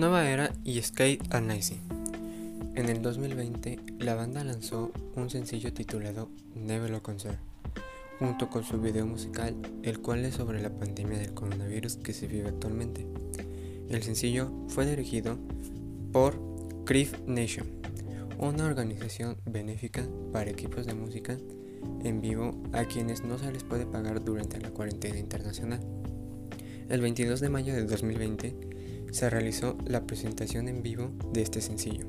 Nueva Era y Skate and. En el 2020, la banda lanzó un sencillo titulado Never Concert, junto con su video musical, el cual es sobre la pandemia del coronavirus que se vive actualmente. El sencillo fue dirigido por Crave Nation, una organización benéfica para equipos de música en vivo a quienes no se les puede pagar durante la cuarentena internacional. El 22 de mayo de 2020, se realizó la presentación en vivo de este sencillo.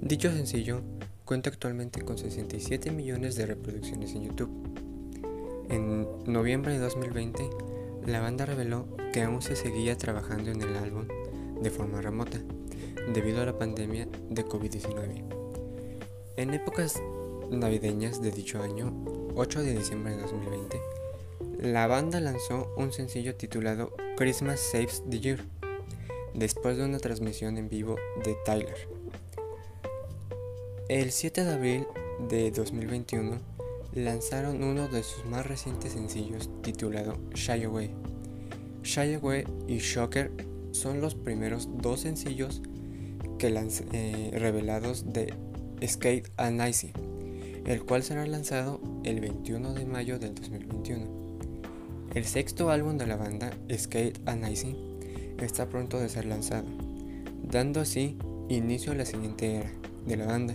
Dicho sencillo cuenta actualmente con 67 millones de reproducciones en YouTube. En noviembre de 2020, la banda reveló que aún se seguía trabajando en el álbum de forma remota, debido a la pandemia de COVID-19. En épocas navideñas de dicho año, 8 de diciembre de 2020, la banda lanzó un sencillo titulado Christmas Saves the Year después de una transmisión en vivo de Tyler. El 7 de abril de 2021 lanzaron uno de sus más recientes sencillos titulado Shy Away. Shy Away y Shocker son los primeros dos sencillos que eh, revelados de Skate and Icy, el cual será lanzado el 21 de mayo del 2021. El sexto álbum de la banda, Skate and Icy, está pronto de ser lanzado, dando así inicio a la siguiente era de la banda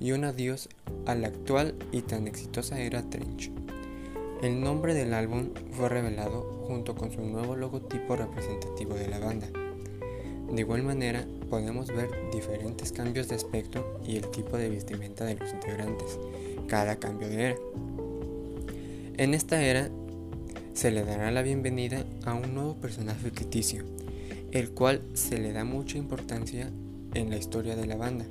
y un adiós a la actual y tan exitosa era Trench. El nombre del álbum fue revelado junto con su nuevo logotipo representativo de la banda. De igual manera, podemos ver diferentes cambios de aspecto y el tipo de vestimenta de los integrantes, cada cambio de era. En esta era se le dará la bienvenida a un nuevo personaje ficticio, el cual se le da mucha importancia en la historia de la banda,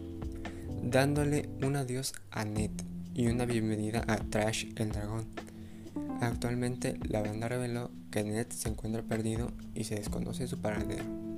dándole un adiós a Ned y una bienvenida a Trash el Dragón. Actualmente la banda reveló que Ned se encuentra perdido y se desconoce su paradero.